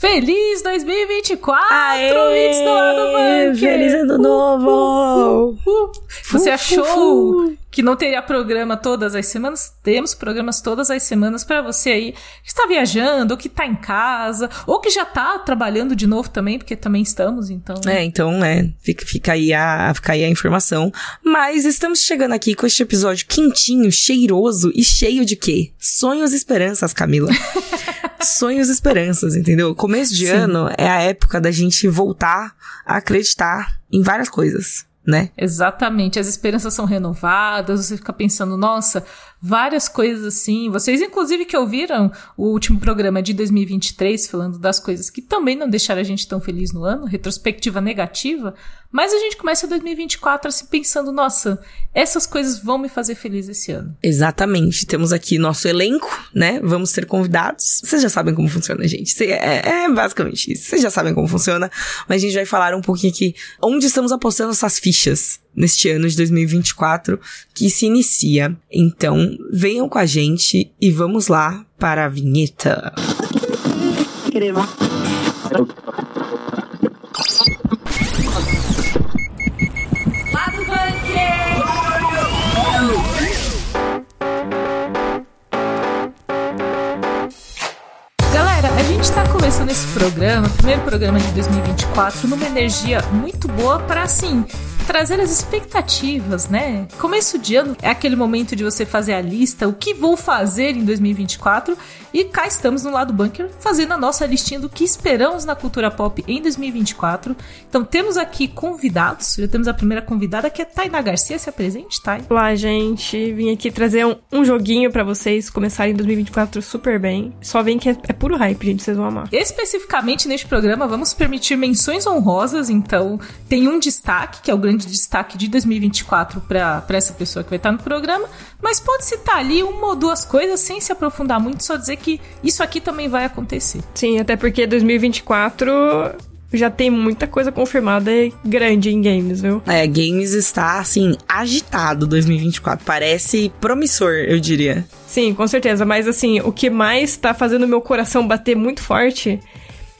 Feliz 2024, Aê, ouvintes do lado bunker! Feliz ano novo! Uh, uh, uh. Você achou que não teria programa todas as semanas? Temos programas todas as semanas para você aí que está viajando, ou que está em casa, ou que já está trabalhando de novo também, porque também estamos, então. É, então, é, fica, fica, aí a, fica aí a informação. Mas estamos chegando aqui com este episódio quentinho, cheiroso e cheio de quê? Sonhos e esperanças, Camila. sonhos e esperanças, entendeu? Começo de Sim. ano é a época da gente voltar a acreditar em várias coisas, né? Exatamente. As esperanças são renovadas, você fica pensando, nossa, várias coisas assim. Vocês, inclusive, que ouviram o último programa de 2023, falando das coisas que também não deixaram a gente tão feliz no ano, retrospectiva negativa, mas a gente começa 2024 assim pensando, nossa, essas coisas vão me fazer feliz esse ano. Exatamente. Temos aqui nosso elenco, né? Vamos ter convidados. Vocês já sabem como funciona, gente. É, é basicamente isso. Vocês já sabem como funciona, mas a gente vai falar um pouquinho aqui onde estamos apostando essas fichas neste ano de 2024 que se inicia. Então, venham com a gente e vamos lá para a vinheta. Galera, a gente está começando esse programa, primeiro programa de 2024, numa energia muito boa para assim trazer as expectativas, né? Começo de ano é aquele momento de você fazer a lista, o que vou fazer em 2024, e cá estamos no lado bunker fazendo a nossa listinha do que esperamos na cultura pop em 2024. Então temos aqui convidados, já temos a primeira convidada que é Tainá Garcia, se apresente, Thay. Olá, gente, vim aqui trazer um, um joguinho para vocês começarem 2024 super bem. Só vem que é, é puro hype, gente, vocês vão amar. Especificamente neste programa, vamos permitir menções honrosas, então tem um destaque, que é o grande de destaque de 2024 para essa pessoa que vai estar no programa, mas pode citar ali uma ou duas coisas sem se aprofundar muito, só dizer que isso aqui também vai acontecer. Sim, até porque 2024 já tem muita coisa confirmada grande em games, viu? É, games está assim agitado 2024, parece promissor, eu diria. Sim, com certeza, mas assim, o que mais tá fazendo meu coração bater muito forte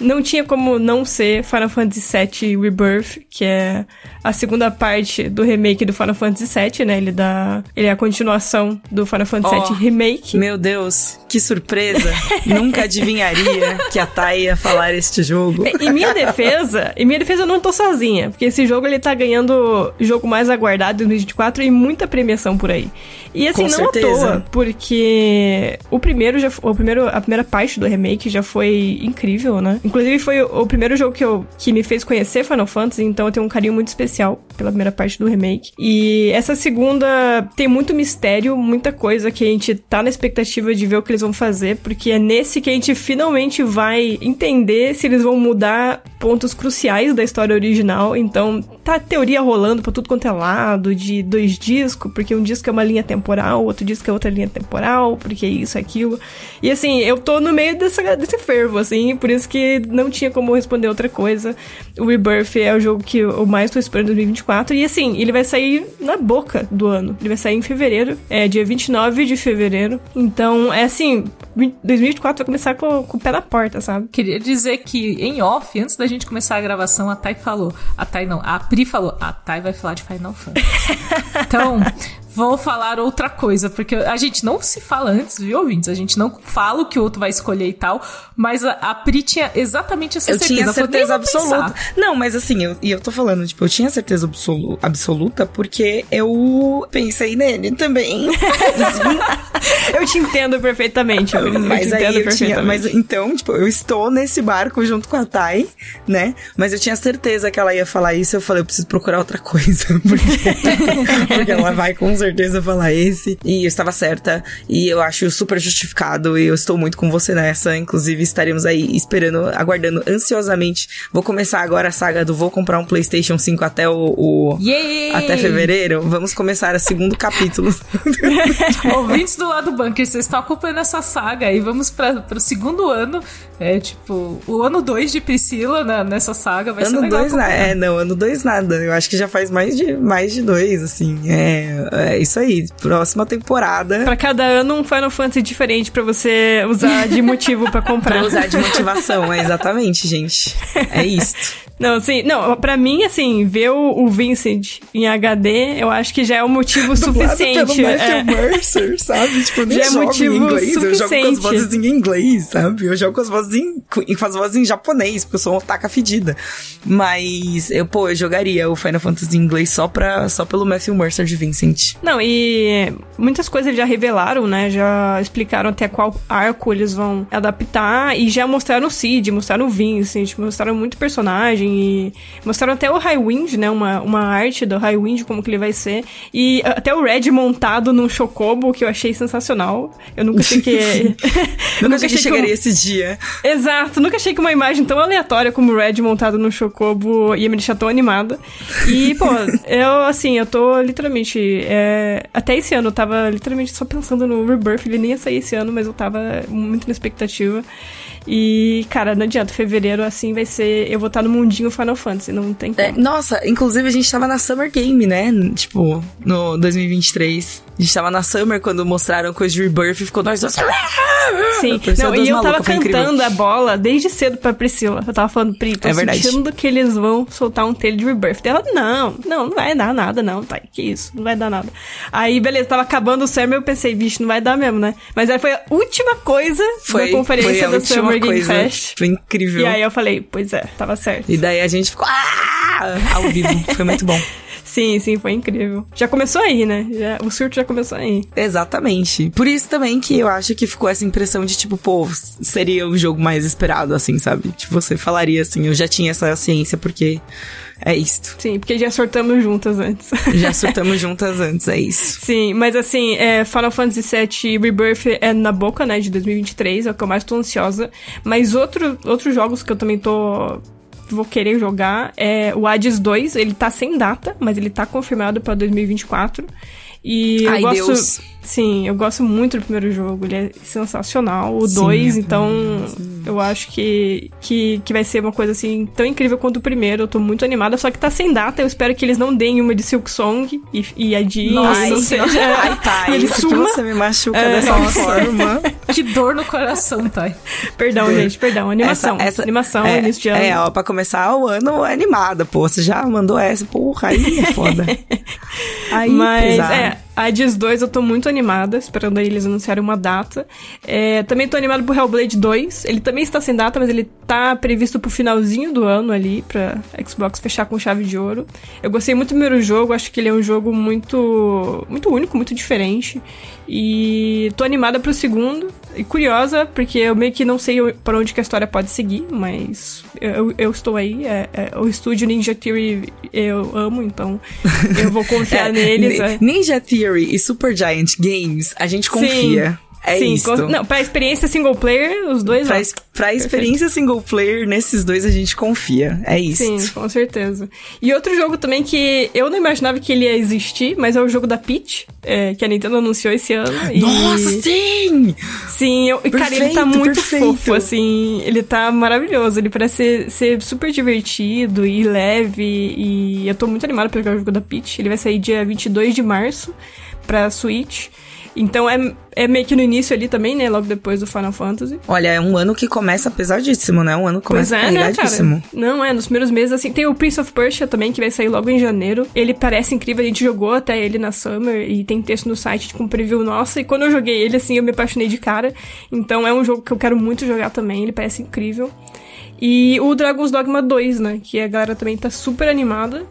não tinha como não ser Final Fantasy VII Rebirth, que é a segunda parte do remake do Final Fantasy VII, né? Ele, dá, ele é a continuação do Final Fantasy oh, VII Remake. Meu Deus, que surpresa! Nunca adivinharia que a Thay ia falar este jogo. Em minha defesa, em minha defesa eu não tô sozinha, porque esse jogo ele tá ganhando jogo mais aguardado em 2024 e muita premiação por aí. E assim, Com não certeza. à toa, porque o primeiro já o primeiro, a primeira parte do remake já foi incrível, né? Inclusive foi o, primeiro jogo que, eu, que me fez conhecer Final Fantasy, então eu tenho um carinho muito especial pela primeira parte do remake. E essa segunda tem muito mistério, muita coisa que a gente tá na expectativa de ver o que eles vão fazer, porque é nesse que a gente finalmente vai entender se eles vão mudar pontos cruciais da história original. Então, tá teoria rolando pra tudo quanto é lado, de dois discos, porque um disco é uma linha temporal, outro disco é outra linha temporal, porque isso, aquilo. E assim, eu tô no meio dessa, desse fervo, assim, por isso que não tinha como responder outra coisa. O Rebirth é o jogo que eu mais tô esperando em 2024. E assim, ele vai sair na boca do ano. Ele vai sair em fevereiro, é dia 29 de fevereiro. Então, é assim, 2024 vai começar com, com o pé na porta, sabe? Queria dizer que em off, antes da gente começar a gravação, a Thay falou. A Thay não, a Pri falou. A Thay vai falar de Final Fantasy. então, vou falar outra coisa, porque a gente não se fala antes, viu, ouvintes? A gente não fala o que o outro vai escolher e tal, mas a, a Pri tinha exatamente essa eu certeza. Eu tinha certeza absoluta. Não, mas assim, eu, e eu tô falando, tipo, eu tinha certeza absolu, absoluta porque eu pensei nele também. eu te entendo perfeitamente. Eu, mas te aí eu perfeitamente. tinha, mas então, tipo, eu estou nesse barco junto com a Thay, né? Mas eu tinha certeza que ela ia falar isso, eu falei, eu preciso procurar outra coisa, porque, porque ela vai com certeza falar esse. E eu estava certa. E eu acho super justificado. E eu estou muito com você nessa. Inclusive, estaremos aí esperando, aguardando ansiosamente. Vou começar agora a saga do vou comprar um PlayStation 5 até o. o até fevereiro. Vamos começar o segundo capítulo. Ouvintes do lá do bunker, vocês estão acompanhando essa saga e vamos para o segundo ano. É tipo, o ano 2 de Priscila né, nessa saga vai ano ser legal. Dois, é, não, ano 2 nada. Eu acho que já faz mais de mais de dois, assim. É, é isso aí. Próxima temporada. Para cada ano um Final Fantasy diferente para você usar de motivo para comprar. pra usar de motivação, é exatamente, gente. É isso. Não, assim, não, pra mim, assim, ver o, o, Vincent em HD, eu acho que já é um motivo suficiente. Pelo é. Mercer, sabe? Tipo, eu nem já é motivo em inglês, suficiente. eu jogo com as vozes em inglês, sabe? Eu jogo com as vozes em, com as vozes em japonês, porque eu sou uma taca fedida. Mas, eu, pô, eu jogaria o Final Fantasy em inglês só, pra, só pelo Matthew Mercer de Vincent. Não, e muitas coisas eles já revelaram, né? Já explicaram até qual arco eles vão adaptar e já mostraram o Cid, mostraram o Vincent, mostraram muito personagem e mostraram até o Highwind, né? Uma, uma arte do Highwind, como que ele vai ser. E até o Red montado num Chocobo, que eu achei sensacional. Eu nunca achei que... eu nunca achei que chegaria esse dia. Exato, nunca achei que uma imagem tão aleatória como o Red montado num Chocobo ia me deixar tão animada. E, pô, eu, assim, eu tô literalmente... É... Até esse ano eu tava literalmente só pensando no Rebirth. Ele nem ia sair esse ano, mas eu tava muito na expectativa. E, cara, não adianta. Fevereiro, assim, vai ser. Eu vou estar no mundinho Final Fantasy, não tem é, como. É, nossa, inclusive a gente tava na Summer Game, né? Tipo, no 2023. A gente tava na Summer quando mostraram coisa de Rebirth e ficou nós dois. Sim, não, e eu tava cantando a bola desde cedo pra Priscila. Eu tava falando, Pri, tô é sentindo que eles vão soltar um telho de Rebirth. Ela, não, não, não vai dar nada, não, tá? Que isso, não vai dar nada. Aí, beleza, tava acabando o Summer, eu pensei, bicho, não vai dar mesmo, né? Mas aí foi a última coisa foi, da conferência da Summer Game Fest. Foi incrível. E aí eu falei, pois é, tava certo. E daí a gente ficou, ah! Ao vivo. foi muito bom. Sim, sim, foi incrível. Já começou aí, né? Já, o surto já começou aí. Exatamente. Por isso também que eu acho que ficou essa impressão de, tipo, pô, seria o jogo mais esperado, assim, sabe? Tipo, você falaria assim, eu já tinha essa ciência, porque é isto. Sim, porque já sortamos juntas antes. Já sortamos juntas antes, é isso. Sim, mas assim, é, Final Fantasy VII Rebirth é na boca, né, de 2023, é o que eu mais tô ansiosa. Mas outro, outros jogos que eu também tô vou querer jogar é o Hades 2. Ele tá sem data, mas ele tá confirmado pra 2024. E Ai, eu gosto. Deus. Sim, eu gosto muito do primeiro jogo, ele é sensacional. O 2, é então, sim. eu acho que, que, que vai ser uma coisa assim tão incrível quanto o primeiro. Eu tô muito animada, só que tá sem data. Eu espero que eles não deem uma de Silk Song e, e a de. Nossa, seja, Ai, Thay, ele suma. você me machuca é, dessa forma. que dor no coração, Thay. Perdão, gente, perdão. Animação. Essa, essa, animação, é, início de ano. É, ó, pra começar o ano animada, pô. Você já mandou essa, porra, aí é foda. aí, Mas, pesado. é. Hades 2 eu tô muito animada, esperando aí eles anunciarem uma data. É, também tô animado pro Hellblade 2. Ele também está sem data, mas ele tá previsto pro finalzinho do ano ali, pra Xbox fechar com chave de ouro. Eu gostei muito do primeiro jogo, acho que ele é um jogo muito, muito único, muito diferente. E tô animada pro segundo. E curiosa, porque eu meio que não sei para onde que a história pode seguir, mas eu, eu estou aí. É, é, o estúdio Ninja Theory eu amo, então eu vou confiar é, neles. É. Ninja Theory e Super Giant Games, a gente confia. Sim. É Sim, isso. Não, pra experiência single player, os dois. Pra, es pra experiência single player, nesses dois a gente confia. É isso. Sim, com certeza. E outro jogo também que eu não imaginava que ele ia existir, mas é o jogo da Peach, é, que a Nintendo anunciou esse ano. Nossa, e... sim! Sim, eu, perfeito, cara, ele tá muito perfeito. fofo, assim. Ele tá maravilhoso. Ele parece ser, ser, super divertido e leve. E eu tô muito animada pra jogar o jogo da Peach. Ele vai sair dia 22 de março pra Switch. Então é, é meio que no início ali também, né? Logo depois do Final Fantasy. Olha, é um ano que começa pesadíssimo, né? Um ano que começa pois é, né, cara? Não, é, nos primeiros meses, assim. Tem o Prince of Persia também, que vai sair logo em janeiro. Ele parece incrível, a gente jogou até ele na Summer e tem texto no site com preview nossa. E quando eu joguei ele, assim, eu me apaixonei de cara. Então é um jogo que eu quero muito jogar também, ele parece incrível. E o Dragon's Dogma 2, né? Que a galera também tá super animada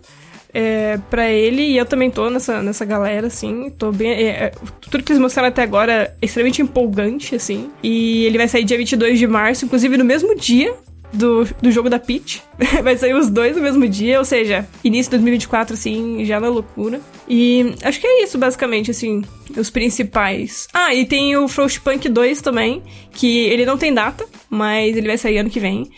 é, para ele e eu também tô nessa, nessa galera, assim. Tô bem. É, é, tudo que eles mostraram até agora é extremamente empolgante, assim. E ele vai sair dia 22 de março, inclusive no mesmo dia do, do jogo da Peach. vai sair os dois no mesmo dia, ou seja, início de 2024, assim, já na loucura. E acho que é isso, basicamente, assim, os principais. Ah, e tem o Frostpunk 2 também, que ele não tem data, mas ele vai sair ano que vem.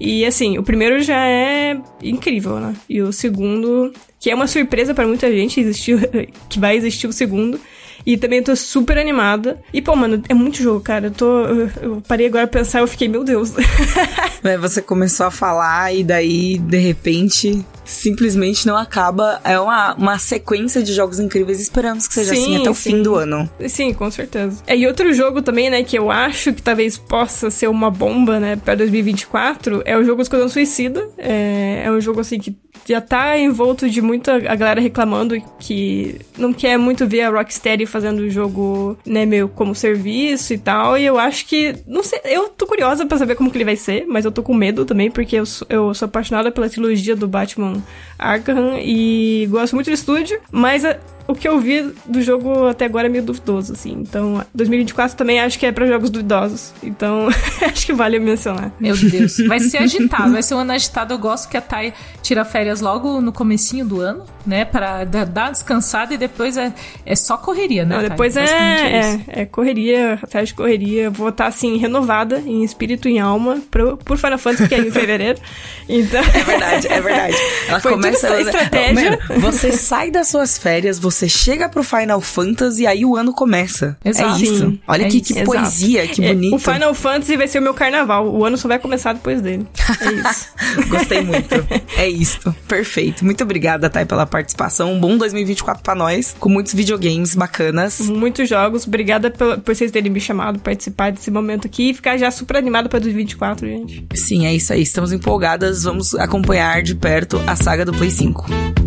E assim, o primeiro já é incrível, né? E o segundo, que é uma surpresa para muita gente, existiu, que vai existir o segundo. E também tô super animada. E, pô, mano, é muito jogo, cara. Eu tô. Eu, parei agora pra pensar e eu fiquei, meu Deus. é, você começou a falar e daí, de repente, simplesmente não acaba. É uma, uma sequência de jogos incríveis. Esperamos que seja assim sim, assim até o sim. fim do ano. Sim, com certeza. É, e outro jogo também, né, que eu acho que talvez possa ser uma bomba, né, pra 2024, é o jogo Esquadrão Suicida. É, é um jogo, assim, que já tá envolto de muita a galera reclamando que não quer muito ver a Rocksteady fazendo o jogo, né, meio como serviço e tal. E eu acho que, não sei, eu tô curiosa para saber como que ele vai ser, mas eu tô com medo também, porque eu sou, eu sou apaixonada pela trilogia do Batman Arkham e gosto muito do estúdio, mas o que eu vi do jogo até agora é meio duvidoso, assim. Então, 2024 também acho que é para jogos duvidosos. Então, acho que vale mencionar. Meu Deus. Vai ser agitado, vai ser um ano agitado. Eu gosto que a Thay tira férias logo no comecinho do ano, né? Pra dar uma descansada e depois é, é só correria, né? Não, depois é, é, é, correria, atrás de correria. Vou estar, assim, renovada em espírito e em alma pro, por Final Fantasy, que é em fevereiro. Então... É verdade, é verdade. Ela Foi começa... Tudo estratégia. Mano, você sai das suas férias, você você chega pro Final Fantasy e aí o ano começa. Exato. É isso. Sim, Olha é que, isso. que poesia, que é, bonito. O Final Fantasy vai ser o meu carnaval. O ano só vai começar depois dele. É isso. Gostei muito. É isso. Perfeito. Muito obrigada, Thay, pela participação. Um bom 2024 pra nós, com muitos videogames bacanas. Muitos jogos. Obrigada por, por vocês terem me chamado participar desse momento aqui e ficar já super animado pra 2024, gente. Sim, é isso aí. Estamos empolgadas. Vamos acompanhar de perto a saga do Play 5.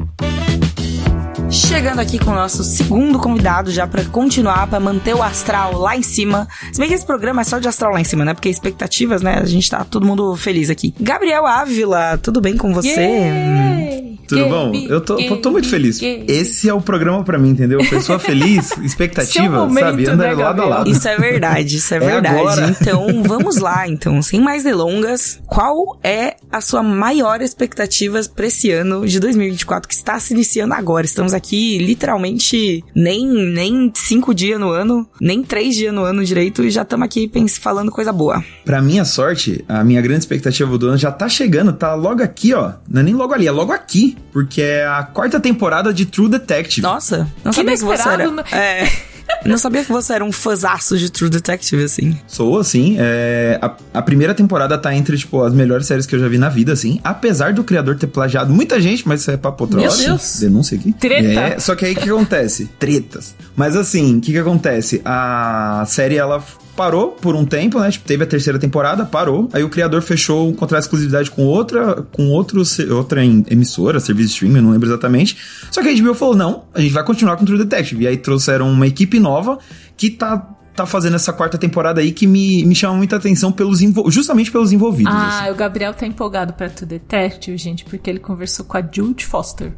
Chegando aqui com o nosso segundo convidado, já para continuar, para manter o astral lá em cima. Se bem que esse programa é só de astral lá em cima, né? Porque expectativas, né? A gente tá todo mundo feliz aqui. Gabriel Ávila, tudo bem com você? Yeah! Tudo bom? Eu tô, tô muito feliz. Esse é o programa para mim, entendeu? Pessoa feliz, expectativa, momento, sabe? Anda né, lado a lado. Isso é verdade, isso é, é verdade. Agora. Então, vamos lá, então. Sem mais delongas, qual é a sua maior expectativa para esse ano de 2024 que está se iniciando agora? Estamos aqui literalmente nem, nem cinco dias no ano, nem três dias no ano direito e já estamos aqui falando coisa boa. Pra minha sorte, a minha grande expectativa do ano já tá chegando, tá logo aqui, ó. Não é nem logo ali, é logo aqui porque é a quarta temporada de True Detective. Nossa, não que sabia que você era. No... É. Não sabia que você era um fãzaço de True Detective, assim. Sou, assim. É, a, a, primeira temporada tá entre, tipo, as melhores séries que eu já vi na vida, assim. Apesar do criador ter plagiado muita gente, mas isso é papo outra Meu Deus. Denúncia aqui. Treta. É, só que aí o que acontece? Tretas. Mas assim, o que que acontece? A série, ela parou por um tempo, né? Tipo, teve a terceira temporada, parou. Aí o criador fechou um contrato de exclusividade com outra, com outro, outra emissora, serviço de streaming, não lembro exatamente. Só que a HBO falou: não, a gente vai continuar com True Detective. E aí trouxeram uma equipe nova que tá tá fazendo essa quarta temporada aí que me, me chama muita atenção pelos justamente pelos envolvidos. Ah, assim. o Gabriel tá empolgado pra True Detective, gente, porque ele conversou com a Jude Foster.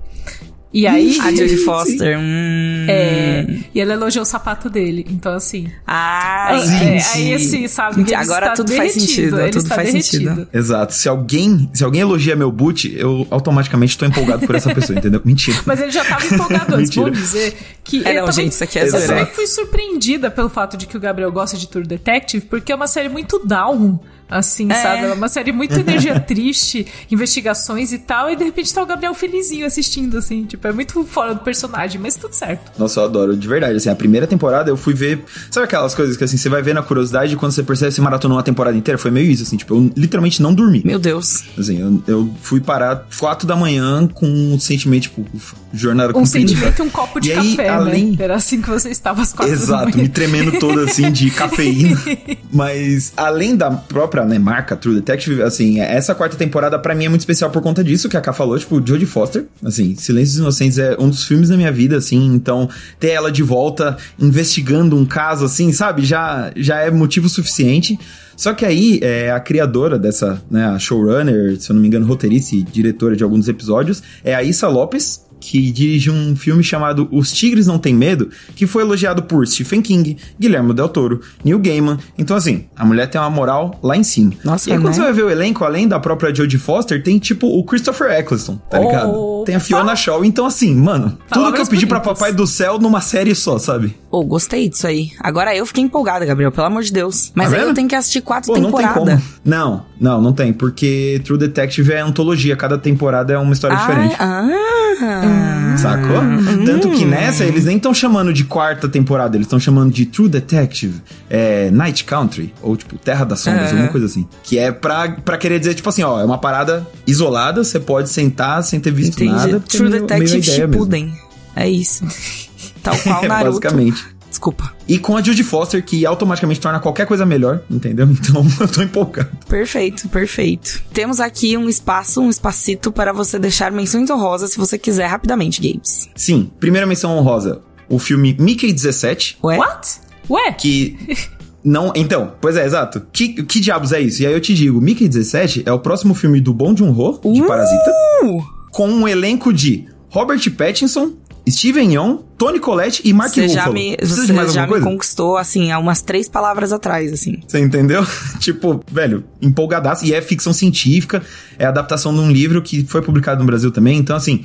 E aí. A Judy Foster. Hum. É. E ela elogiou o sapato dele. Então, assim. Ah, é, aí, assim, sabe? Ele Agora tudo derretido, faz sentido. Ele tudo faz derretido. sentido. Exato. Se alguém, se alguém elogia meu boot, eu automaticamente tô empolgado por essa pessoa, entendeu? Mentira. Mas ele já tava empolgado antes. Vou dizer que. É, não, também, gente, isso aqui é Eu também fui surpreendida pelo fato de que o Gabriel gosta de Tour Detective, porque é uma série muito down assim, é. sabe? É uma série muito energia triste, investigações e tal, e de repente tá o Gabriel felizinho assistindo, assim, tipo, é muito fora do personagem, mas tudo certo. Nossa, eu adoro, de verdade, assim, a primeira temporada eu fui ver, sabe aquelas coisas que, assim, você vai ver na curiosidade e quando você percebe você maratonou uma temporada inteira, foi meio isso, assim, tipo, eu literalmente não dormi. Meu Deus. Assim, eu, eu fui parar quatro da manhã com um sentimento, tipo, jornada um cumprida. Um sentimento e um copo de e café, aí, né? além... né? Era assim que você estava às quatro Exato, da manhã. me tremendo todo, assim, de cafeína. mas, além da própria própria né, marca True Detective, assim, essa quarta temporada para mim é muito especial por conta disso que a Ká falou, tipo, Jodie Foster, assim, Silêncios Inocentes é um dos filmes da minha vida, assim, então ter ela de volta investigando um caso, assim, sabe, já, já é motivo suficiente. Só que aí, é, a criadora dessa, né, a showrunner, se eu não me engano, roteirista e diretora de alguns episódios, é a Issa Lopes, que dirige um filme chamado Os Tigres Não Têm Medo, que foi elogiado por Stephen King, Guilherme Del Toro, Neil Gaiman. Então, assim, a mulher tem uma moral lá em cima. Nossa, e aí, né? quando você vai ver o elenco, além da própria Jodie Foster, tem tipo o Christopher Eccleston, tá oh, ligado? Tem a Fiona Shaw. Então, assim, mano, tudo que eu pedi para Papai do Céu numa série só, sabe? Pô, oh, gostei disso aí. Agora eu fiquei empolgada, Gabriel, pelo amor de Deus. Mas tá aí eu tenho que assistir quatro temporadas. Não, não, não, não tem, porque True Detective é antologia, cada temporada é uma história ah, diferente. Ah, Ah. Sacou? Tanto que nessa, eles nem estão chamando de quarta temporada, eles estão chamando de True Detective, é, Night Country, ou tipo, Terra das Sombras, alguma coisa assim. Que é pra, pra querer dizer, tipo assim, ó, é uma parada isolada, você pode sentar sem ter visto Entendi. nada. True meio- Detective meio ideia mesmo. Shippuden. É isso. Tal qual É, Naruto. basicamente. Desculpa. E com a Judy Foster, que automaticamente torna qualquer coisa melhor, entendeu? Então eu tô empolgado. Perfeito, perfeito. Temos aqui um espaço, um espacito para você deixar menções honrosas se você quiser rapidamente, Games. Sim, primeira menção honrosa. O filme Mickey 17, Ué? What? Ué? que não. Então, pois é, exato. Que, que diabos é isso? E aí eu te digo: Mickey 17 é o próximo filme do Bong Joon-ho, de Uh! Parasita, com um elenco de Robert Pattinson, Steven Yeun, Tony Collette e Mark Você já Ruffalo. me, Precisa você mais já me coisa? conquistou, assim, há umas três palavras atrás, assim. Você entendeu? tipo, velho, empolgadaço. E é ficção científica, é adaptação de um livro que foi publicado no Brasil também. Então, assim,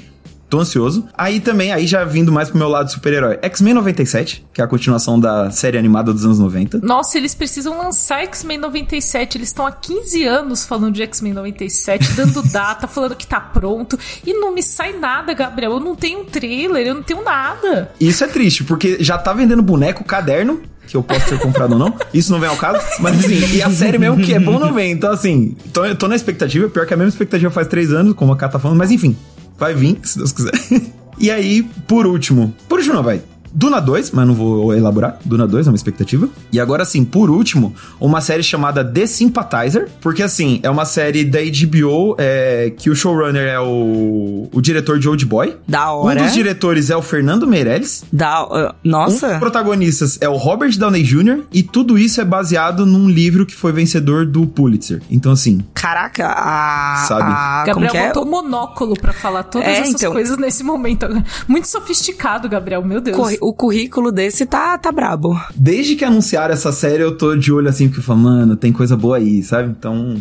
tô ansioso. Aí também, aí já vindo mais pro meu lado super-herói, X-Men 97, que é a continuação da série animada dos anos 90. Nossa, eles precisam lançar X-Men 97. Eles estão há 15 anos falando de X-Men 97, dando data, falando que tá pronto. E não me sai nada, Gabriel. Eu não tenho um trailer, eu não tenho nada. Isso é triste, porque já tá vendendo boneco, caderno, que eu posso ter comprado ou não. Isso não vem ao caso. Mas assim, e a série mesmo que é bom não vem. Então, assim, tô, tô na expectativa. Pior que a mesma expectativa faz três anos, como a Ká tá falando, mas enfim, vai vir, se Deus quiser. e aí, por último. Por último, não, vai. Duna 2, mas não vou elaborar. Duna 2 é uma expectativa. E agora sim, por último, uma série chamada The Sympathizer. Porque assim, é uma série da HBO é, que o showrunner é o, o diretor de Old Boy. Da Um hora. dos diretores é o Fernando Meirelles. Da, uh, Um dos nossa. protagonistas é o Robert Downey Jr. E tudo isso é baseado num livro que foi vencedor do Pulitzer. Então, assim, Caraca, a. Sabe. a como Gabriel é? botou monóculo pra falar todas É, essas então. coisas nesse momento. Muito sofisticado, Gabriel. Meu Deus. Corri- O currículo desse tá, tá brabo. desde que anunciaram essa série, eu tô de olho assim, porque eu falo, mano, tem coisa boa aí, sabe? Então.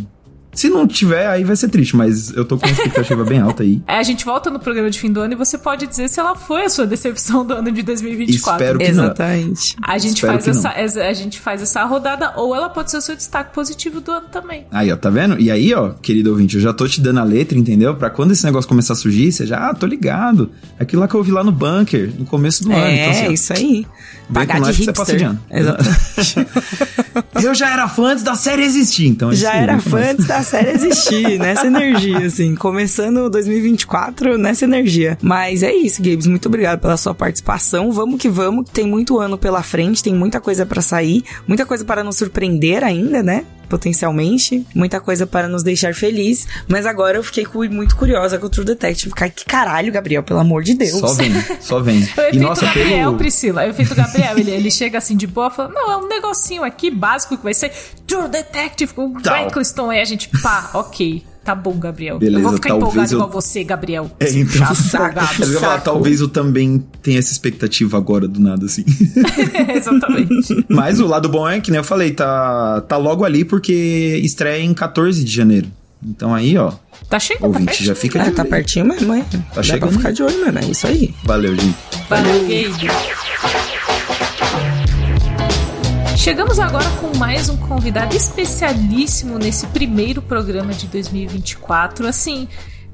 Se não tiver, aí vai ser triste, mas eu tô com uma expectativa bem alta aí. É, a gente volta no programa de fim do ano e você pode dizer se ela foi a sua decepção do ano de 2024. Espero que não. Exatamente. A gente, Espero faz essa, a gente faz essa rodada, ou ela pode ser o seu destaque positivo do ano também. Aí, ó, tá vendo? E aí, ó, querido ouvinte, eu já tô te dando a letra, entendeu? Pra quando esse negócio começar a surgir, você já, ah, tô ligado. Aquilo lá que eu vi lá no bunker, no começo do ano. É, Então, assim, isso aí. Vem Pagar com de nós que você passa de hipster. ano. Exatamente. eu já era fã antes da série existir, então. é Já era fã antes da série existir, nessa energia, assim. Começando 2024 nessa energia. Mas é isso, Gabes. Muito obrigado pela sua participação. Vamos que vamos, tem muito ano pela frente, tem muita coisa pra sair, muita coisa para nos surpreender ainda, né? Potencialmente, muita coisa para nos deixar feliz. Mas agora eu fiquei muito curiosa com o True Detective. Cara, que caralho, Gabriel, pelo amor de Deus. Só vem, só vem. O E efeito nossa, Gabriel, pelo... Priscila. O efeito Gabriel, ele, ele chega assim de boa, fala, não, é um negocinho aqui básico que vai ser True Detective com o. Eccleston. Aí a gente, pá, ok. Tá bom, Gabriel. Beleza, eu vou ficar talvez empolgado eu- igual você, Gabriel. É, então, Chato, empolgado, eu falar, saco. talvez eu também tenha essa expectativa agora do nada, assim. Exatamente. Mas o lado bom é que, nem eu falei, tá, tá logo ali porque estreia em 14 de janeiro. Então aí, ó, Tá chegando, tá ouvinte, pertinho. já fica É, de tá olho. pertinho mesmo, é. Dá pra chegando. ficar de olho mesmo, é isso aí. Valeu, gente. Valeu, Gabe. Chegamos agora com mais um convidado especialíssimo nesse primeiro programa de 2024. Assim,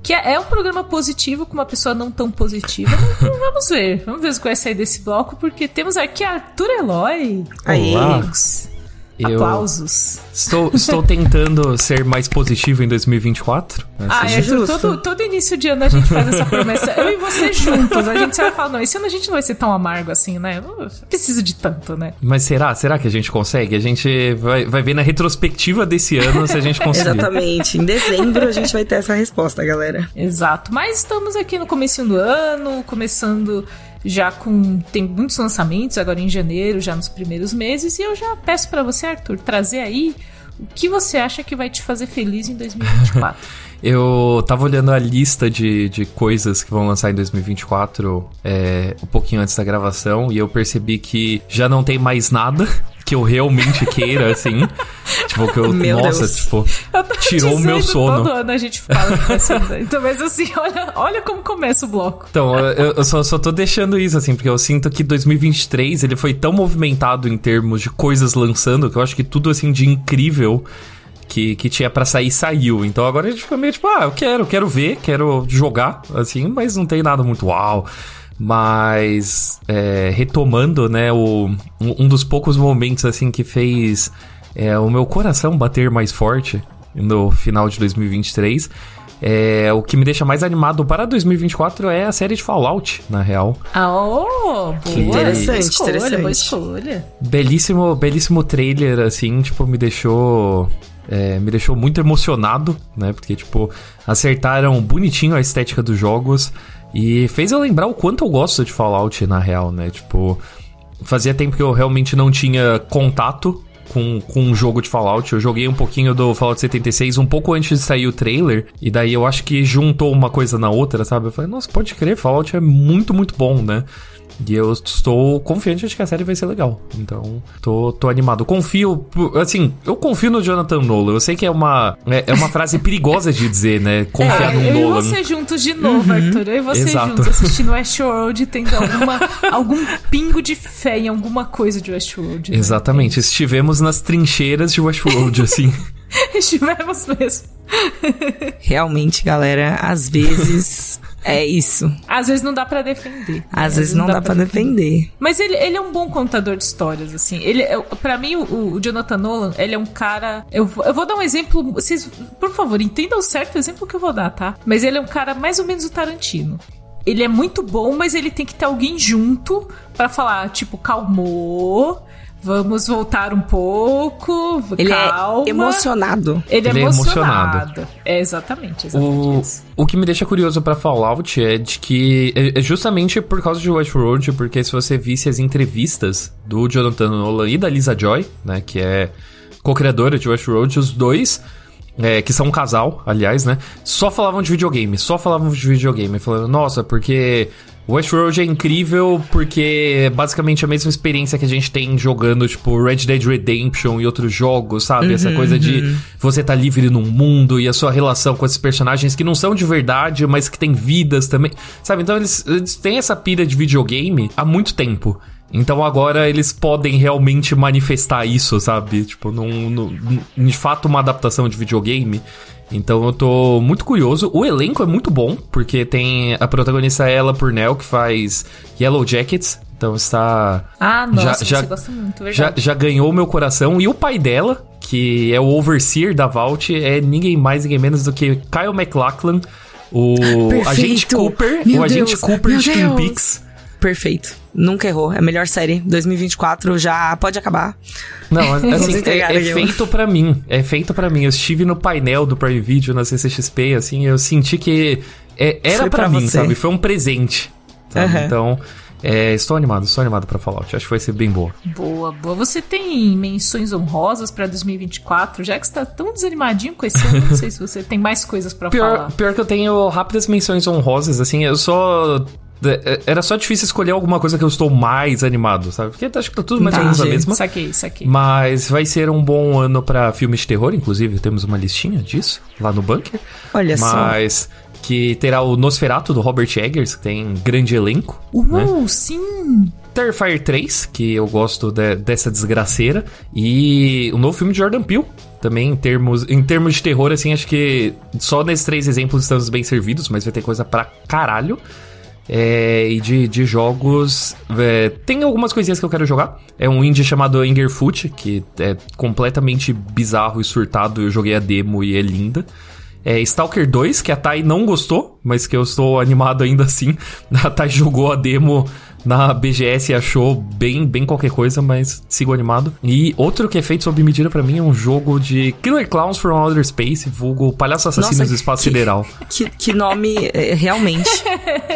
que é é um programa positivo com uma pessoa não tão positiva. Mas Vamos ver. Vamos ver o que vai sair desse bloco, porque temos aqui Arthur Eloy. Aí. Olá. Amigos. Eu Aplausos. estou, estou tentando ser mais positivo em 2024. né? Ah, Arthur, justo. todo, todo início de ano a gente faz essa promessa. Eu e você juntos. A gente vai falar, não, esse ano a gente não vai ser tão amargo assim, né? Não precisa de tanto, né? Mas será? Será que a gente consegue? A gente vai, vai ver na retrospectiva desse ano se a gente conseguir. Exatamente. Em dezembro a gente vai ter essa resposta, galera. Exato. Mas estamos aqui no começo do ano, começando já com tem muitos lançamentos agora em janeiro, já nos primeiros meses, e eu já peço pra você, Arthur, trazer aí o que você acha que vai te fazer feliz em 2024. Eu tava olhando a lista de, de coisas que vão lançar em 2024 é, um pouquinho antes da gravação e eu percebi que já não tem mais nada que eu realmente queira, assim. tipo, que eu. Meu nossa, Deus. tipo, tirou o meu sono. Todo ano a gente fala. Então, mas assim, olha, olha como começa o bloco. Então, eu, eu só, só tô deixando isso, assim, porque eu sinto que 2023 ele foi tão movimentado em termos de coisas lançando que eu acho que tudo, assim, de incrível que, que tinha para sair saiu. Então agora a gente fica meio tipo, ah, eu quero, quero ver, quero jogar, assim, mas não tem nada muito uau. Mas, é, retomando, né, o, um dos poucos momentos, assim, que fez é, o meu coração bater mais forte no final de 2023 é, o que me deixa mais animado para 2024 é a série de Fallout, na real. Ah, oh, boa. Que... Interessante, escolha, interessante. Boa escolha. Belíssimo, belíssimo trailer, assim, tipo, me deixou... É, me deixou muito emocionado, né? Porque, tipo, acertaram bonitinho a estética dos jogos e fez eu lembrar o quanto eu gosto de Fallout, na real, né? Tipo, fazia tempo que eu realmente não tinha contato com, com um jogo de Fallout. Eu joguei um pouquinho do Fallout 76 um pouco antes de sair o trailer. E daí eu acho que juntou uma coisa na outra, sabe? Eu falei, nossa, pode crer, Fallout é muito, muito bom, né? E eu estou confiante de que a série vai ser legal. Então, tô, tô animado. Confio, assim, eu confio no Jonathan Nolan. Eu sei que é uma, é, é uma frase perigosa de dizer, né? Confiar é, no eu Nolan. Eu e você juntos de novo, uhum. Arthur. Eu e você Exato. juntos assistindo Westworld, tendo alguma, algum pingo de fé em alguma coisa de Westworld. Né? Exatamente. Estivemos nas trincheiras de Westworld, assim. Estivemos mesmo. Realmente, galera, às vezes é isso. Às vezes não dá para defender. Às, Às vezes não, não dá, dá para defender. defender. Mas ele, ele é um bom contador de histórias, assim. Ele, para mim, o, o, Jonathan Nolan, ele é um cara. Eu, eu vou dar um exemplo. Vocês, por favor, entendam certo o exemplo que eu vou dar, tá? Mas ele é um cara mais ou menos o Tarantino ele é muito bom, mas ele tem que ter alguém junto para falar, tipo, calmou, Vamos voltar um pouco. Ele é calma. é emocionado. Ele, é ele é emocionado. emocionado. É exatamente, exatamente o, isso. O que me deixa curioso para Fallout é de que é, é justamente por causa de Westworld, porque se você visse as entrevistas do Jonathan Nolan e da Lisa Joy, né, que é co-criadora de Westworld, os dois é, que são um casal, aliás, né? Só falavam de videogame, só falavam de videogame. Falando, nossa, porque Westworld é incrível porque é basicamente a mesma experiência que a gente tem jogando, tipo, Red Dead Redemption e outros jogos, sabe? Uhum, Essa coisa de uhum. você tá livre num mundo e a sua relação com esses personagens que não são de verdade, mas que têm vidas também, sabe? Então eles, eles têm essa pira de videogame há muito tempo. Então agora eles podem realmente manifestar isso, sabe? Tipo, num, num, de fato uma adaptação de videogame. Então eu tô muito curioso. O elenco é muito bom, porque tem a protagonista Ella Purnell, que faz Yellow Jackets. Então está. Ah, nossa, já, já, gosta muito, verdade. Já, já ganhou meu coração. E o pai dela, que é o overseer da Vault, é ninguém mais, ninguém menos do que Kyle MacLachlan, o Perfeito. agente Cooper, meu o agente Deus, Cooper de Twin Peaks perfeito. Nunca errou. É a melhor série. 2024 já pode acabar. Não, assim, é, é feito para mim. É feito para mim. Eu estive no painel do Prime Video na CCXP, assim, eu senti que é, era para mim, você. sabe? Foi um presente. Uhum. Então, é, estou animado, estou animado para Fallout. Acho que vai ser bem boa. Boa, boa. Você tem menções honrosas para 2024? Já que está tão desanimadinho com esse ano, não sei se você tem mais coisas para falar. Pior que eu tenho rápidas menções honrosas, assim, eu só era só difícil escolher alguma coisa que eu estou mais animado, sabe? Porque acho que tá tudo mais ou menos a mesma. Saquei, saquei. Mas vai ser um bom ano para filmes de terror, inclusive temos uma listinha disso lá no bunker. Olha Mas, só. Mas que terá o Nosferatu do Robert Eggers, que tem grande elenco. Uh, né? sim! Terrifier 3, que eu gosto de, dessa desgraceira. E o novo filme de Jordan Peele, também em termos, em termos de terror, assim, acho que só nesses três exemplos estamos bem servidos, mas vai ter coisa pra caralho. É, e de, de jogos. É, tem algumas coisinhas que eu quero jogar. É um indie chamado Angerfoot, que é completamente bizarro e surtado. Eu joguei a demo e é linda. É Stalker 2, que a Thay não gostou, mas que eu estou animado ainda assim. A Thay jogou a demo na BGS achou bem, bem qualquer coisa, mas sigo animado. E outro que é feito sob medida para mim é um jogo de Killer Clowns from Outer Space, vulgo Palhaço Assassinos Nossa, do Espaço que, Sideral. Que, que nome, é, realmente.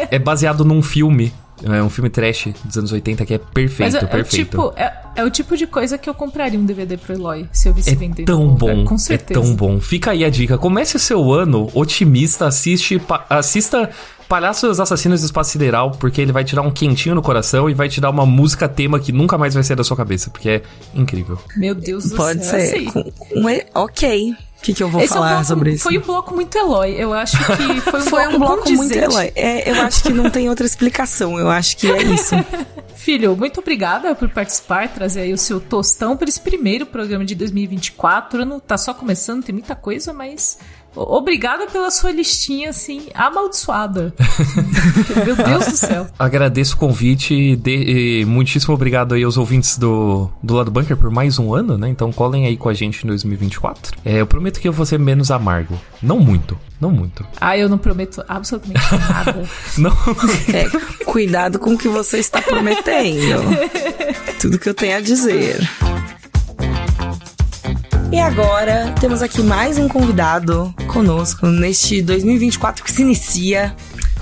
é baseado num filme é um filme trash dos anos 80 que é perfeito, Mas é, perfeito. É o, tipo, é, é, o tipo de coisa que eu compraria um DVD pro Eloy, se eu visse é vender. Tão bom, com certeza. É tão bom. Fica aí a dica. Comece o seu ano otimista, assiste, assista Palhaços Assassinos do Espaço Sideral, porque ele vai tirar um quentinho no coração e vai te dar uma música tema que nunca mais vai sair da sua cabeça, porque é incrível. Meu Deus do Pode céu. Pode ser. Com, ok. O que, que eu vou Esse falar é um bloco, sobre isso? Foi um bloco muito Eloy. Eu acho que foi um foi bloco, um bloco muito Eloy. É, eu acho que não tem outra explicação. Eu acho que é isso. Filho, muito obrigada por participar, trazer aí o seu tostão para esse primeiro programa de 2024. Não tá só começando, tem muita coisa, mas Obrigada pela sua listinha, assim, amaldiçoada. Meu Deus do céu. Agradeço o convite e, muitíssimo obrigado aí aos ouvintes do, do Lado Bunker por mais um ano, né? Então colhem aí com a gente em 2024. É, eu prometo que eu vou ser menos amargo. Não muito, não muito. Ah, eu não prometo absolutamente nada. não. É, cuidado com o que você está prometendo. Tudo que eu tenho a dizer. E agora temos aqui mais um convidado conosco neste 2024 que se inicia.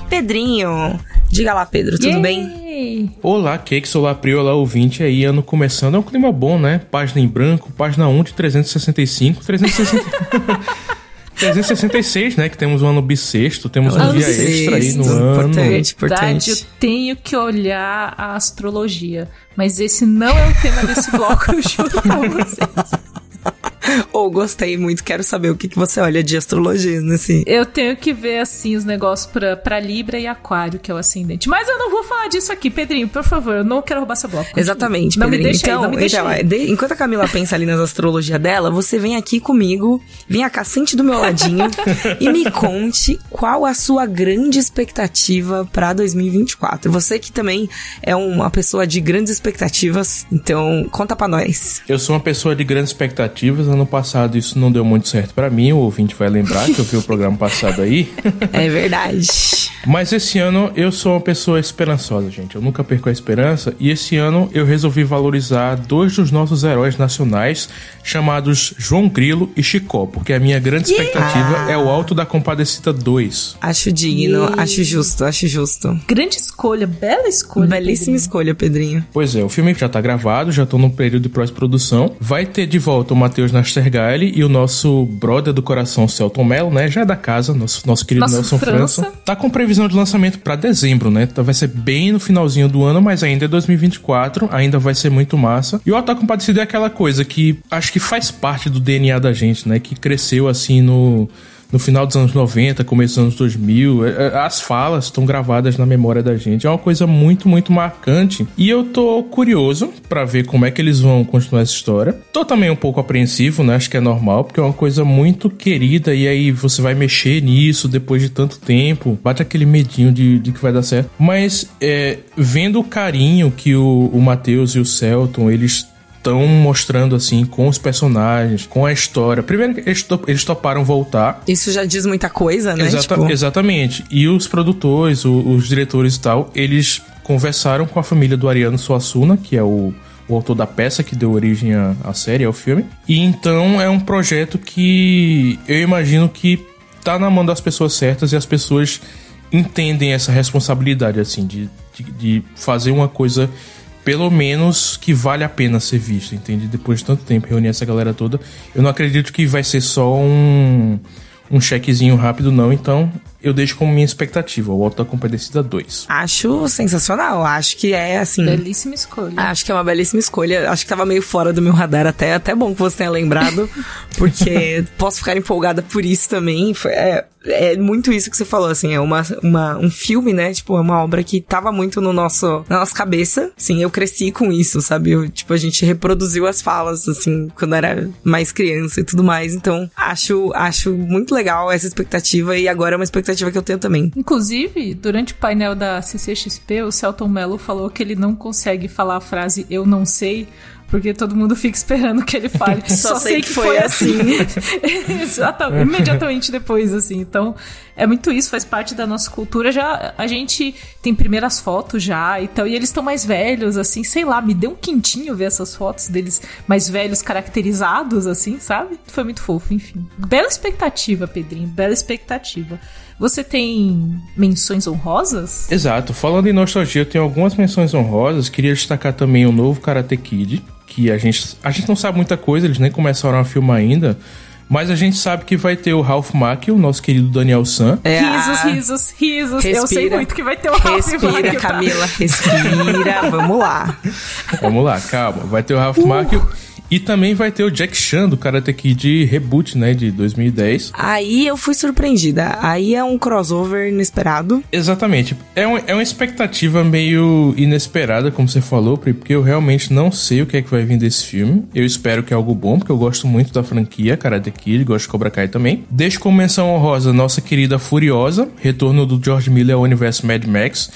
Pedrinho. Diga lá, Pedro, tudo Yay! bem? Olá, Cakes, olá, Pri, olá, ouvinte aí, ano começando. É um clima bom, né? Página em branco, página 1 de 365, 360... 366, né? Que temos um ano bissexto, temos um dia extra aí no ano. Importante, importante. Eu tenho que olhar a astrologia, mas esse não é o tema desse bloco, eu juro pra vocês. Ou oh, gostei muito, quero saber o que, que você olha de astrologia nesse. Eu tenho que ver, assim, os negócios pra, pra Libra e Aquário, que é o ascendente. Mas eu não vou falar disso aqui, Pedrinho, por favor, eu não quero roubar seu bloco. Continua. Exatamente, não Pedrinho. Me deixa então, aí, não me deixa então, aí. De, enquanto a Camila pensa ali nas astrologias dela, você vem aqui comigo, vem a cacente do meu ladinho e me conte qual a sua grande expectativa pra 2024. Você que também é uma pessoa de grandes expectativas, então conta pra nós. Eu sou uma pessoa de grandes expectativas, ano passado isso não deu muito certo para mim, o ouvinte vai lembrar que eu vi o programa passado aí. É verdade. Mas esse ano eu sou uma pessoa esperançosa, gente. Eu nunca perco a esperança. E esse ano eu resolvi valorizar dois dos nossos heróis nacionais, chamados João Grilo e Chicó, porque a minha grande expectativa yeah. é o Alto da Compadecida 2. Acho digno, yeah. acho justo, acho justo. Grande escolha, bela escolha. Belíssima Pedrinho. escolha, Pedrinho. Pois é, o filme já tá gravado, já tô no período de pós-produção. Vai ter de volta o Matheus Nastergaile e o nosso brother do coração, Celton Mello, né? Já é da casa, nosso, nosso querido Nossa, Nelson França. França. Tá com previsão de lançamento para dezembro, né? Então vai ser bem no finalzinho do ano, mas ainda é 2024, ainda vai ser muito massa. E o Alto Compadecido é aquela coisa que acho que faz parte do DNA da gente, né? Que cresceu assim no no final dos anos 90, começo dos anos 2000. É, é, as falas estão gravadas na memória da gente. É uma coisa muito, muito marcante. E eu tô curioso para ver como é que eles vão continuar essa história. Tô também um pouco apreensivo, né? Acho que é normal, porque é uma coisa muito querida. E aí você vai mexer nisso depois de tanto tempo. Bate aquele medinho de, de que vai dar certo. Mas é, vendo o carinho que o, o Matheus e o Celton eles estão mostrando assim com os personagens, com a história. Primeiro, eles, eles toparam voltar. Isso já diz muita coisa, né? Exata tipo... Exatamente. E os produtores, o, os diretores e tal, eles conversaram com a família do Ariano Suassuna, que é o, o autor da peça que deu origem à, à série, ao filme. E então é um projeto que eu imagino que tá na mão das pessoas certas e as pessoas entendem essa responsabilidade, assim, de, de, de fazer uma coisa pelo menos que vale a pena ser visto, entende? Depois de tanto tempo reunir essa galera toda, eu não acredito que vai ser só um um chequezinho rápido, não. Então, eu deixo como minha expectativa, o Alta Compadecida 2. Acho sensacional. Acho que é assim. Belíssima escolha. Acho que é uma belíssima escolha. Acho que tava meio fora do meu radar até. Até bom que você tenha lembrado, porque posso ficar empolgada por isso também. Foi, é, é muito isso que você falou, assim. É uma, uma, um filme, né? Tipo, é uma obra que tava muito no nosso, na nossa cabeça. Sim, eu cresci com isso, sabe? Eu, tipo, a gente reproduziu as falas, assim, quando era mais criança e tudo mais. Então, acho, acho muito legal essa expectativa e agora é uma expectativa que eu tenho também. Inclusive, durante o painel da CCXP, o Celton Mello falou que ele não consegue falar a frase eu não sei porque todo mundo fica esperando que ele fale. Só, Só sei, sei, que, foi, foi assim. assim. Exatamente, imediatamente depois, assim. Então, é muito isso, faz parte da nossa cultura. Já a gente tem primeiras fotos já, então, e eles estão mais velhos, assim, sei lá, me deu um quentinho ver essas fotos deles mais velhos, caracterizados, assim, sabe? Foi muito fofo, enfim. Bela expectativa, Pedrinho, bela expectativa. Você tem menções honrosas? Exato. Falando em nostalgia, eu tenho algumas menções honrosas. Queria destacar também o novo Karate Kid, que a gente, a gente não sabe muita coisa, eles nem começaram a filmar ainda. Mas a gente sabe que vai ter o Ralph Macchio, o nosso querido Daniel San. É risos, risos, risos. Respira, eu sei muito que vai ter o Ralph Respira, Macchio, tá? Camila, respira. Vamos lá. Vamos lá, calma. Vai ter o Ralph uh. Macchio. E também vai ter o Jack Chan do Karate Kid Reboot, né, de 2010. Aí eu fui surpreendida. Aí é um crossover inesperado. Exatamente. É, um, é uma expectativa meio inesperada, como você falou, porque eu realmente não sei o que é que vai vir desse filme. Eu espero que é algo bom, porque eu gosto muito da franquia Karate Kid, gosto de Cobra Kai também. Deixo com menção honrosa nossa querida Furiosa, retorno do George Miller ao universo Mad Max.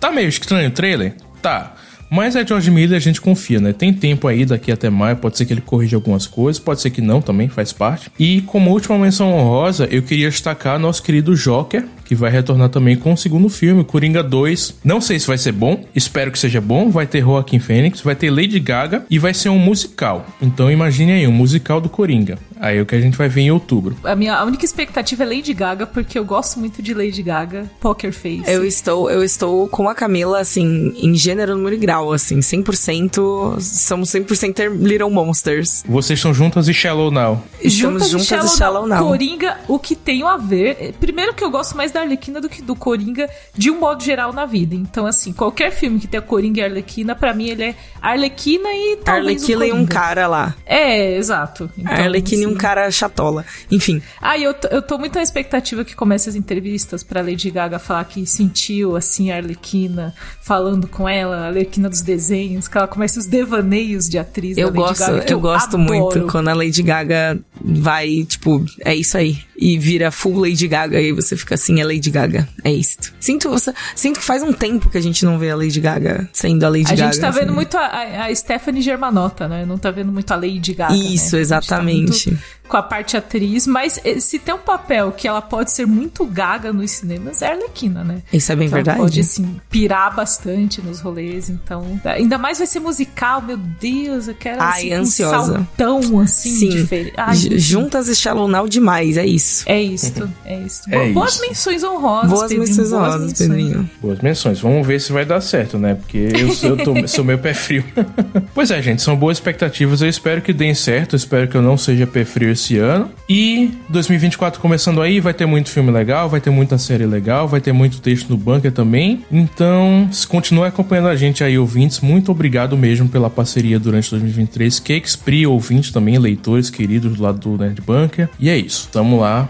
Tá meio estranho o trailer? Tá. Mas é George Miller, a gente confia, né? Tem tempo aí daqui até maio, pode ser que ele corrija algumas coisas, pode ser que não também, faz parte. E como última menção honrosa, eu queria destacar nosso querido Joker, que vai retornar também com o segundo filme, Coringa 2. Não sei se vai ser bom, espero que seja bom. Vai ter Joaquin Phoenix, vai ter Lady Gaga e vai ser um musical. Então imagine aí, um musical do Coringa. Aí é o que a gente vai ver em outubro. A minha única expectativa é Lady Gaga, porque eu gosto muito de Lady Gaga, Poker Face. Eu estou, eu estou com a Camila, assim, em gênero, número e grau, assim, 100%, somos 100% Little Monsters. Vocês estão juntas e Shallow Now. Estamos juntas, juntas e Shallow, Shallow Now. Coringa, o que tem a ver... Primeiro que eu gosto mais da Arlequina do que do Coringa, de um modo geral na vida. Então, assim, qualquer filme que tenha Coringa e Arlequina, para mim ele é Arlequina e talvez Arlequina e um cara lá. É, exato. Então, Arlequina assim... e um cara chatola. Enfim. Ah, eu, eu tô muito na expectativa que comece as entrevistas pra Lady Gaga falar que sentiu, assim, a Arlequina falando com ela, a Arlequina dos desenhos, que ela comece os devaneios de atriz eu da Lady gosto, Gaga. Eu, eu gosto adoro. muito quando a Lady Gaga vai, tipo, é isso aí. E vira full Lady Gaga e você fica assim, é Lady Gaga. É isto. Sinto, você, sinto que faz um tempo que a gente não vê a Lady Gaga sendo a Lady a Gaga. A gente tá assim. vendo muito a, a, Stephanie Germanotta, né? Não tá vendo muito a Lady Gaga. Isso, né? exatamente. Tá com a parte atriz, mas se tem um papel que ela pode ser muito gaga nos cinemas, é a Arlequina, né? Isso é bem então, verdade. Ela pode, assim, pirar bastante nos rolês, então... Ainda mais vai ser musical, meu Deus, eu quero, Ai, assim, ansiosa. um saltão, assim, Sim. diferente. Ai, Juntas e Shallow Now demais, é isso. É isso, é isso. É Boas isso. menções honrosas, Boas Pedrinho, menções boas honrosas, menções. Pedrinho. Boas menções. Vamos ver se vai dar certo, né? Porque eu, sou- eu tô, sou meio pé frio. pois é, gente, são boas expectativas. Eu espero que deem certo. Eu espero que eu não seja pé frio esse ano. E 2024 começando aí, vai ter muito filme legal, vai ter muita série legal, vai ter muito texto no bunker também. Então, se continue acompanhando a gente aí, ouvintes. Muito obrigado mesmo pela parceria durante 2023. Que expri ouvintes também, leitores queridos do lado do Nerd Bunker. E é isso. Tamo lá.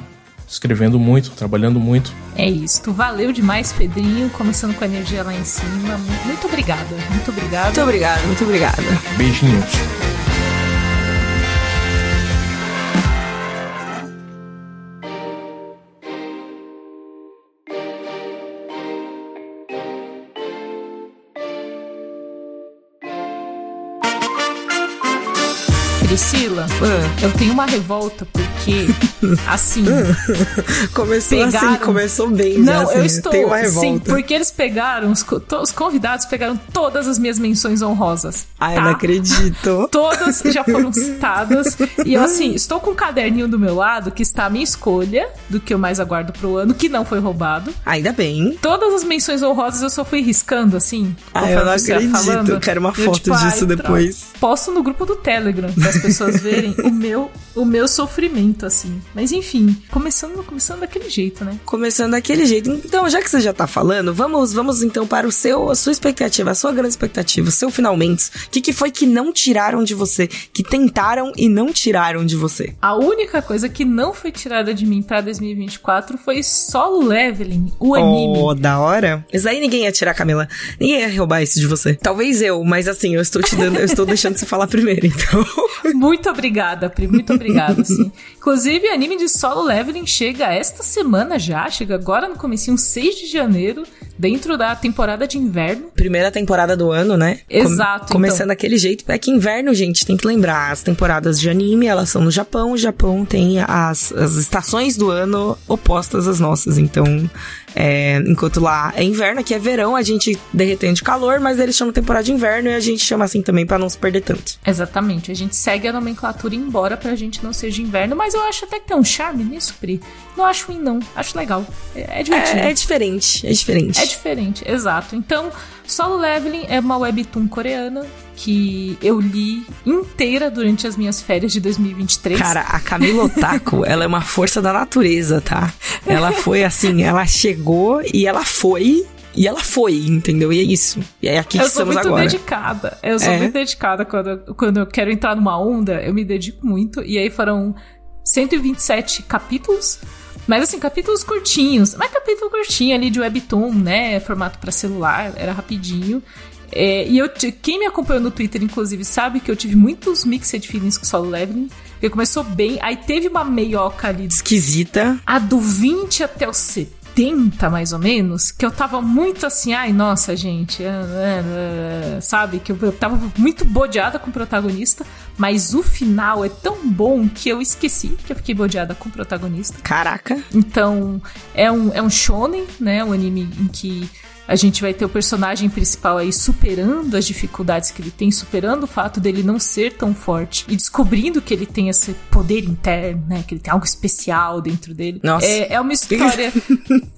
Escrevendo muito, trabalhando muito. É isso. Valeu demais, Pedrinho. Começando com a energia lá em cima. Muito obrigada. Muito obrigada. Muito obrigada, muito obrigada. Beijinhos. Priscila, Ah. eu tenho uma revolta porque, assim, Começou Pegaram- assim, começou bem. Não, já, assim, eu estou. Tem uma Sim, revolta. porque eles pegaram, os, os convidados pegaram todas as minhas menções honrosas. Ai, tá? não acredito. Todas já foram citadas. E eu, assim, estou com um caderninho do meu lado que está a minha escolha do que eu mais aguardo pro ano, que não foi roubado. Ainda bem. Todas as menções honrosas eu só fui riscando, assim. Ai, eu não acredito. falando. Quero uma Eu, foto tipo, ai, disso tra- depois. Posto no grupo do Telegram, para as pessoas verem o meu, o meu sofrimento, assim. Mas enfim, começando, começando daquele jeito, né? Começando daquele jeito. Então, já que você já tá falando, vamos, vamos então para o seu, a sua expectativa, a sua grande expectativa, o seu finalmente. O que, que foi que não tiraram de você? Que tentaram e não tiraram de você? A única coisa que não foi tirada de mim pra 2024 foi Solo Leveling, o anime. Oh, da hora. Mas aí ninguém ia tirar, Camila. Ninguém ia roubar isso de você. Talvez eu, mas assim, eu estou te dando, eu estou deixando você falar primeiro, então. Muito obrigada, Pri, muito obrigada, sim. Inclusive, o anime de Solo Leveling chega esta semana já, chega agora no comecinho, 6 de janeiro, dentro da temporada de inverno. Primeira temporada do ano, né? Exato, começando então. daquele jeito. É que inverno, gente, tem que lembrar. As temporadas de anime, elas são no Japão. O Japão tem as, as estações do ano opostas às nossas. Então, é, enquanto lá é inverno, aqui é verão, a gente derretendo de calor, mas eles chamam temporada de inverno e a gente chama assim também pra não se perder tanto. Exatamente, a gente segue a nomenclatura embora pra gente não seja inverno, mas eu acho até que tem um charme nisso, Pri. Não acho ruim, não. Acho legal. É, é divertido. É, é diferente, é diferente. É diferente, exato. Então, Solo Leveling é uma webtoon coreana que eu li inteira durante as minhas férias de 2023. Cara, a Camila Otaku, ela é uma força da natureza, tá? Ela foi assim, ela chegou e ela foi E ela foi, entendeu? E é isso. E é aqui eu que estamos agora. Eu sou muito dedicada. Eu sou é. muito dedicada quando, quando eu quero entrar numa onda, eu me dedico muito. E aí foram 127 capítulos. Mas assim, capítulos curtinhos. Mas capítulo curtinho ali de webtoon, né? Formato para celular, era rapidinho. É, e eu, quem me acompanhou no Twitter, inclusive, sabe que eu tive muitos mixed feelings com o solo leveling. Porque começou bem, aí teve uma meioca ali. Esquisita. A do 20 até o 70, mais ou menos, que eu tava muito assim, ai, nossa, gente, é, é, é, sabe? Que eu, eu tava muito bodeada com o protagonista, mas o final é tão bom que eu esqueci que eu fiquei bodeada com o protagonista. Caraca. Então, é um, é um shonen, né? Um anime em que a gente vai ter o personagem principal aí superando as dificuldades que ele tem, superando o fato dele não ser tão forte e descobrindo que ele tem esse poder interno, né? Que ele tem algo especial dentro dele. Nossa. É, é uma história.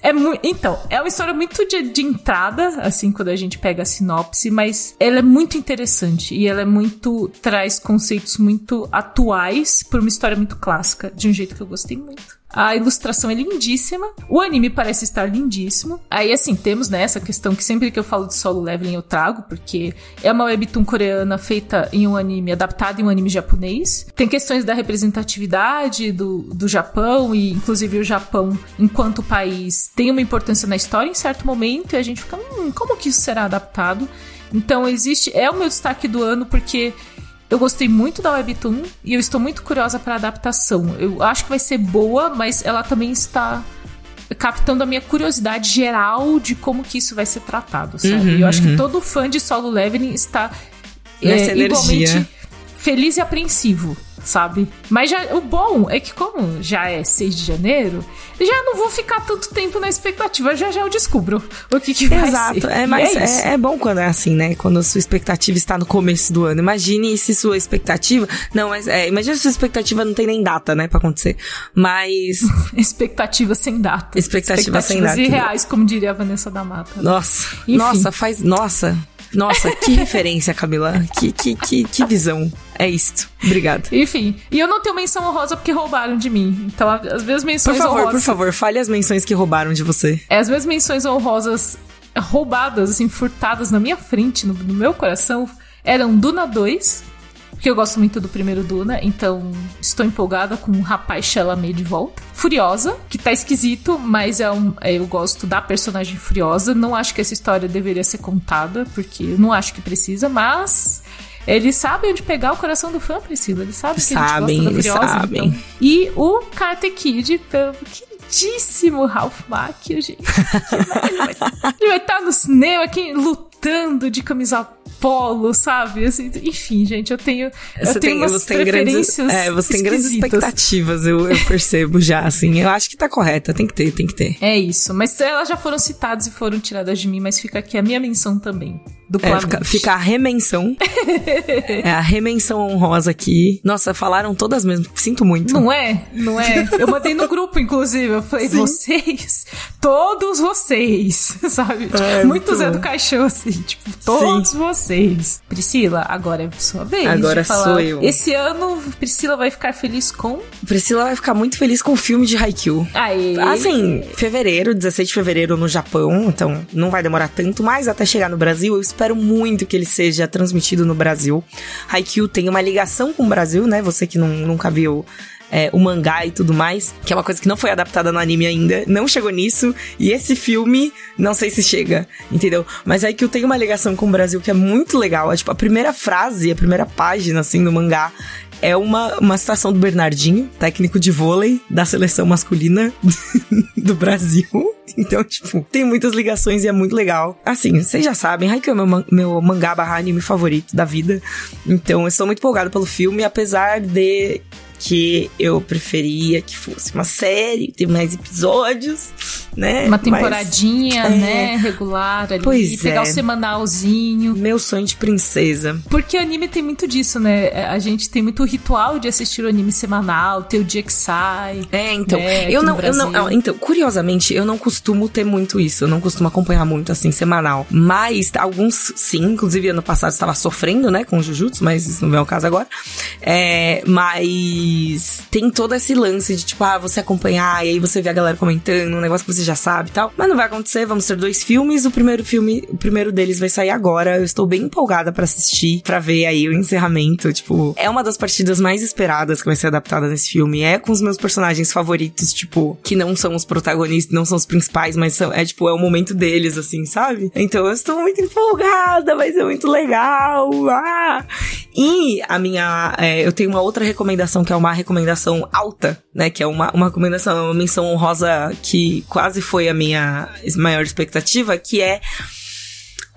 é muito. Então, é uma história muito de, de entrada, assim, quando a gente pega a sinopse, mas ela é muito interessante e ela é muito. traz conceitos muito atuais por uma história muito clássica, de um jeito que eu gostei muito. A ilustração é lindíssima. O anime parece estar lindíssimo. Aí, assim, temos né, essa questão que sempre que eu falo de solo leveling eu trago, porque é uma webtoon coreana feita em um anime, adaptada em um anime japonês. Tem questões da representatividade do, do Japão, e inclusive o Japão, enquanto país, tem uma importância na história em certo momento, e a gente fica, hum, como que isso será adaptado? Então, existe. É o meu destaque do ano, porque eu gostei muito da Webtoon e eu estou muito curiosa para a adaptação. Eu acho que vai ser boa, mas ela também está captando a minha curiosidade geral de como que isso vai ser tratado, sabe? Uhum, eu acho que uhum. todo fã de Solo Leveling está é, igualmente feliz e apreensivo sabe? Mas já, o bom é que, como já é 6 de janeiro, já não vou ficar tanto tempo na expectativa. Já já eu descubro o que, que vai Exato. ser. É, mas é, é, é, bom quando é assim, né? Quando a sua expectativa está no começo do ano. Imagine se sua expectativa. Não, mas é, imagine se sua expectativa não tem nem data, né, pra acontecer. Mas. expectativa sem data. Expectativa sem data. irreais, como diria a Vanessa da Mata. Nossa. Enfim. Nossa, faz. Nossa. Nossa, que referência, Camila. Que, que, que, que visão. É isto. Obrigada. Enfim, e eu não tenho menção honrosa porque roubaram de mim. Então, as minhas menções Por favor, honrosas... por favor, fale as menções que roubaram de você. É, as minhas menções honrosas roubadas, assim, furtadas na minha frente, no, no meu coração, eram Duna 2, porque eu gosto muito do primeiro Duna, então estou empolgada com o rapaz Chalamet de volta. Furiosa, que tá esquisito, mas é um, é, eu gosto da personagem Furiosa. Não acho que essa história deveria ser contada, porque eu não acho que precisa, mas eles sabem onde pegar o coração do fã, Priscila. Eles sabem que sabem, a gente gosta da Furiosa. Sabem. Então. E o Karate Kid, queridíssimo Ralph Macchio, gente. ele vai estar tá no cinema aqui lutando de camisa polo, sabe? Assim, enfim, gente, eu tenho, você eu tenho tem, umas você tem grandes, é, você tem grandes expectativas, eu, eu percebo já, assim. Eu acho que tá correta, tem que ter, tem que ter. É isso, mas elas já foram citadas e foram tiradas de mim, mas fica aqui a minha menção também. É, fica, fica, a remensão. é a remensão honrosa aqui. Nossa, falaram todas mesmo. Sinto muito. Não é? Não é? Eu mandei no grupo, inclusive. Eu falei, Sim. vocês, todos vocês, sabe? É, muito Zé do Caixão, assim. Tipo, todos Sim. vocês. Priscila, agora é sua vez. Agora sou eu. Esse ano, Priscila vai ficar feliz com? Priscila vai ficar muito feliz com o filme de Haikyuu. Aí. Assim, fevereiro, 16 de fevereiro no Japão. Então, não vai demorar tanto, mas até chegar no Brasil, eu espero muito que ele seja transmitido no Brasil. Haikyuu tem uma ligação com o Brasil, né? Você que não, nunca viu é, o mangá e tudo mais, que é uma coisa que não foi adaptada no anime ainda, não chegou nisso, e esse filme, não sei se chega, entendeu? Mas aí que eu tenho uma ligação com o Brasil que é muito legal, é, tipo, a primeira frase, a primeira página, assim, do mangá, é uma, uma citação do Bernardinho, técnico de vôlei da seleção masculina do Brasil. Então, tipo, tem muitas ligações e é muito legal. Assim, vocês já sabem, Haikyuu é meu, meu mangá barra anime favorito da vida. Então, eu sou muito empolgado pelo filme, apesar de que eu preferia que fosse uma série, ter mais episódios, né? Uma temporadinha, Mas, né? É, regular ali. Pois pegar é. o semanalzinho. Meu sonho de princesa. Porque anime tem muito disso, né? É, a gente tem muito ritual de assistir o anime semanal, ter o dia que sai. É, então. Né, eu, não, eu não. Então, curiosamente, eu não costumo ter muito isso. Eu não costumo acompanhar muito, assim, semanal. Mas alguns, sim. Inclusive, ano passado estava sofrendo, né? Com Jujutsu, mas isso não é o caso agora. É, mas tem todo esse lance de, tipo, ah, você acompanhar, e aí você vê a galera comentando, um negócio que você já sabe e tal. Mas não vai acontecer, vamos ter dois filmes. O primeiro filme, o primeiro deles vai sair agora. Eu estou bem empolgada para assistir, para ver aí o encerramento. Tipo, é uma das partidas mais esperadas que vai ser adaptada nesse filme. É com os meus personagens favoritos, tipo, que não são os protagonistas, não são os principais, mas são, é tipo, é o momento deles, assim, sabe? Então eu estou muito empolgada, vai ser muito legal. Ah! E a minha. É, eu tenho uma outra recomendação que é uma recomendação alta, né? Que é uma, uma recomendação, uma menção honrosa que quase foi a minha maior expectativa, que é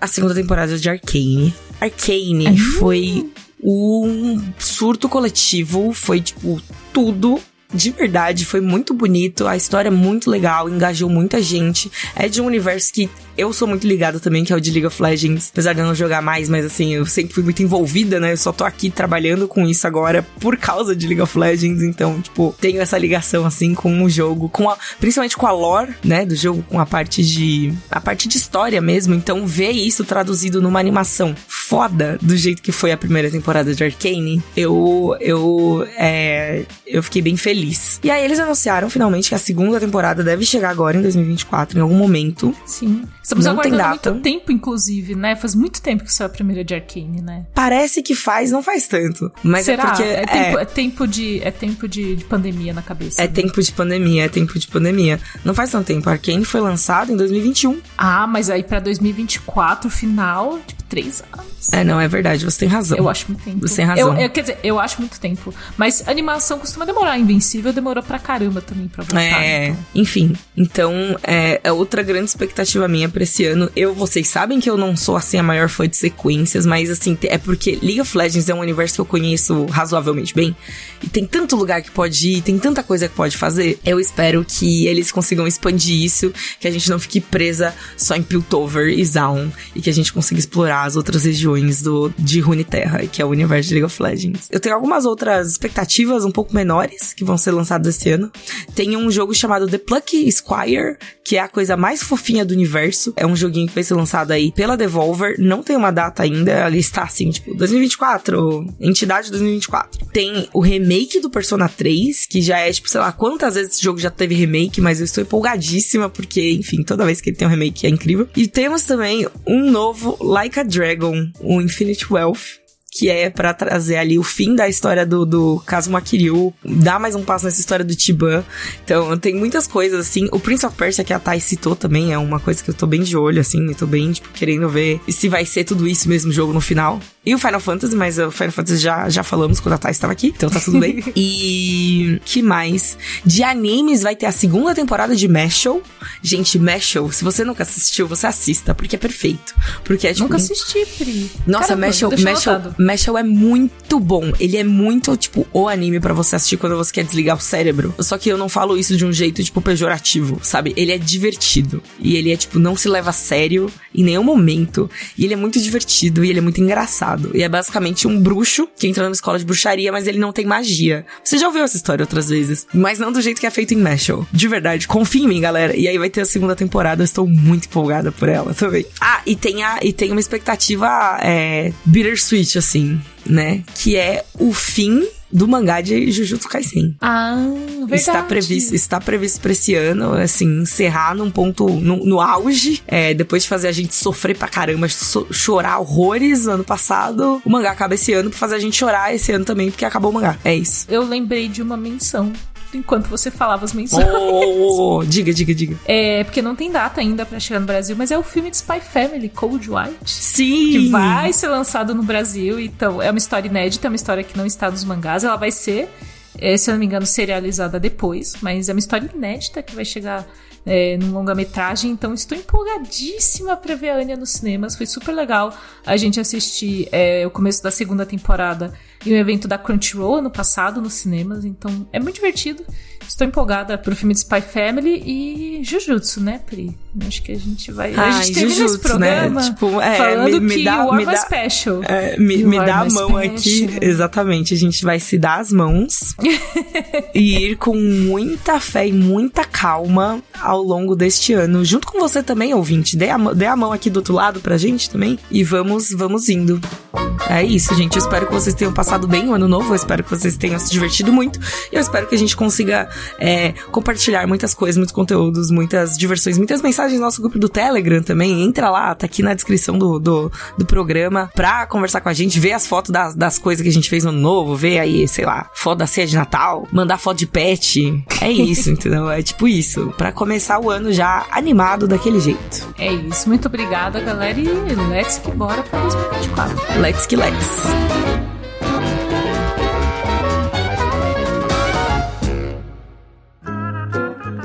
a segunda temporada de Arcane. Arcane uhum. foi um surto coletivo, foi tipo tudo de verdade, foi muito bonito, a história é muito legal, engajou muita gente. É de um universo que eu sou muito ligada também, que é o de League of Legends. Apesar de eu não jogar mais, mas assim, eu sempre fui muito envolvida, né? Eu só tô aqui trabalhando com isso agora por causa de League of Legends. Então, tipo, tenho essa ligação assim com o jogo, com a, principalmente com a lore, né, do jogo, com a parte de a parte de história mesmo. Então, ver isso traduzido numa animação foda do jeito que foi a primeira temporada de Arcane, eu eu é, eu fiquei bem feliz. E aí eles anunciaram finalmente que a segunda temporada deve chegar agora em 2024 em algum momento. Sim. Estamos não aguardando muito tempo, inclusive, né? Faz muito tempo que saiu a primeira de Arcane, né? Parece que faz, não faz tanto. Mas é Será? é porque. É tempo, é... é tempo, de, é tempo de, de pandemia na cabeça. É né? tempo de pandemia, é tempo de pandemia. Não faz tanto tempo. Arcane foi lançado em 2021. Ah, mas aí pra 2024, final, tipo, três anos. É, não, é verdade, você tem razão. Eu acho muito tempo. Você tem razão. Eu, eu, quer dizer, eu acho muito tempo. Mas animação costuma demorar. Invencível demorou pra caramba também pra voltar. É, então. enfim. Então, é, é outra grande expectativa minha pra esse ano. Eu, vocês sabem que eu não sou, assim, a maior fã de sequências, mas, assim, é porque League of Legends é um universo que eu conheço razoavelmente bem. E tem tanto lugar que pode ir, tem tanta coisa que pode fazer. Eu espero que eles consigam expandir isso, que a gente não fique presa só em Piltover e Zaun, e que a gente consiga explorar as outras regiões do, de Runeterra, que é o universo de League of Legends. Eu tenho algumas outras expectativas um pouco menores que vão ser lançadas esse ano. Tem um jogo chamado The Plucky Squire, que é a coisa mais fofinha do universo. É um joguinho que vai ser lançado aí pela Devolver. Não tem uma data ainda, ali está assim, tipo, 2024, entidade 2024. Tem o remake do Persona 3, que já é, tipo, sei lá, quantas vezes esse jogo já teve remake, mas eu estou empolgadíssima, porque, enfim, toda vez que ele tem um remake é incrível. E temos também um novo Like a Dragon, o Infinite Wealth, que é para trazer ali o fim da história do, do Kazuma Kiryu, dar mais um passo nessa história do Tiban. Então, tem muitas coisas, assim. O Prince of Persia, que a Thai citou também, é uma coisa que eu tô bem de olho, assim. Eu tô bem, tipo, querendo ver se vai ser tudo isso mesmo jogo no final. E o Final Fantasy, mas o Final Fantasy já, já falamos quando a Thai estava aqui, então tá tudo bem. e que mais? De animes vai ter a segunda temporada de Mashal. Gente, Mashal, se você nunca assistiu, você assista, porque é perfeito. Porque é tipo. Nunca assisti, Pri. Nossa, Mashal é muito bom. Ele é muito, tipo, o anime para você assistir quando você quer desligar o cérebro. Só que eu não falo isso de um jeito, tipo, pejorativo, sabe? Ele é divertido. E ele é, tipo, não se leva a sério em nenhum momento. E ele é muito divertido e ele é muito engraçado. E é basicamente um bruxo que entra numa escola de bruxaria, mas ele não tem magia. Você já ouviu essa história outras vezes, mas não do jeito que é feito em Mashal. De verdade, confia em mim, galera. E aí vai ter a segunda temporada, eu estou muito empolgada por ela também. Ah, e tem, a, e tem uma expectativa é, bittersweet, assim assim, né? Que é o fim do mangá de Jujutsu Kaisen. Ah, verdade. Está previsto, está previsto para esse ano, assim, encerrar num ponto, no, no auge, é, depois de fazer a gente sofrer pra caramba, so, chorar horrores no ano passado, o mangá acaba esse ano pra fazer a gente chorar esse ano também, porque acabou o mangá. É isso. Eu lembrei de uma menção enquanto você falava as menções. Oh, oh, diga, diga, diga. É, porque não tem data ainda para chegar no Brasil, mas é o filme de Spy Family, Cold White. Sim! Que vai ser lançado no Brasil. Então, é uma história inédita, é uma história que não está nos mangás. Ela vai ser, é, se eu não me engano, serializada depois, mas é uma história inédita que vai chegar é, num longa-metragem, então estou empolgadíssima para ver a Anya nos cinemas. Foi super legal a gente assistir é, o começo da segunda temporada em um evento da Crunchyroll ano passado nos cinemas, então é muito divertido. Estou empolgada pro filme de Spy Family e Jujutsu, né, Pri? Acho que a gente vai. Ai, a gente Jujutsu, esse né? programa né? tipo, é, falando me, me que dá, me dá, Special. É, me, me dá a mão special. aqui. Exatamente. A gente vai se dar as mãos e ir com muita fé e muita calma ao longo deste ano. Junto com você também, ouvinte. Dê a, dê a mão aqui do outro lado pra gente também. E vamos, vamos indo. É isso, gente. Eu espero que vocês tenham passado bem o ano novo. Eu espero que vocês tenham se divertido muito. E eu espero que a gente consiga é, compartilhar muitas coisas, muitos conteúdos, muitas diversões, muitas mensagens no nosso grupo do Telegram também. Entra lá, tá aqui na descrição do, do, do programa pra conversar com a gente, ver as fotos das, das coisas que a gente fez no ano novo, ver aí, sei lá, foto da ceia de Natal, mandar foto de pet. É isso, entendeu? É tipo isso. Pra começar o ano já animado daquele jeito. É isso. Muito obrigada, galera. E let's que bora pra 2024. Let's que let's.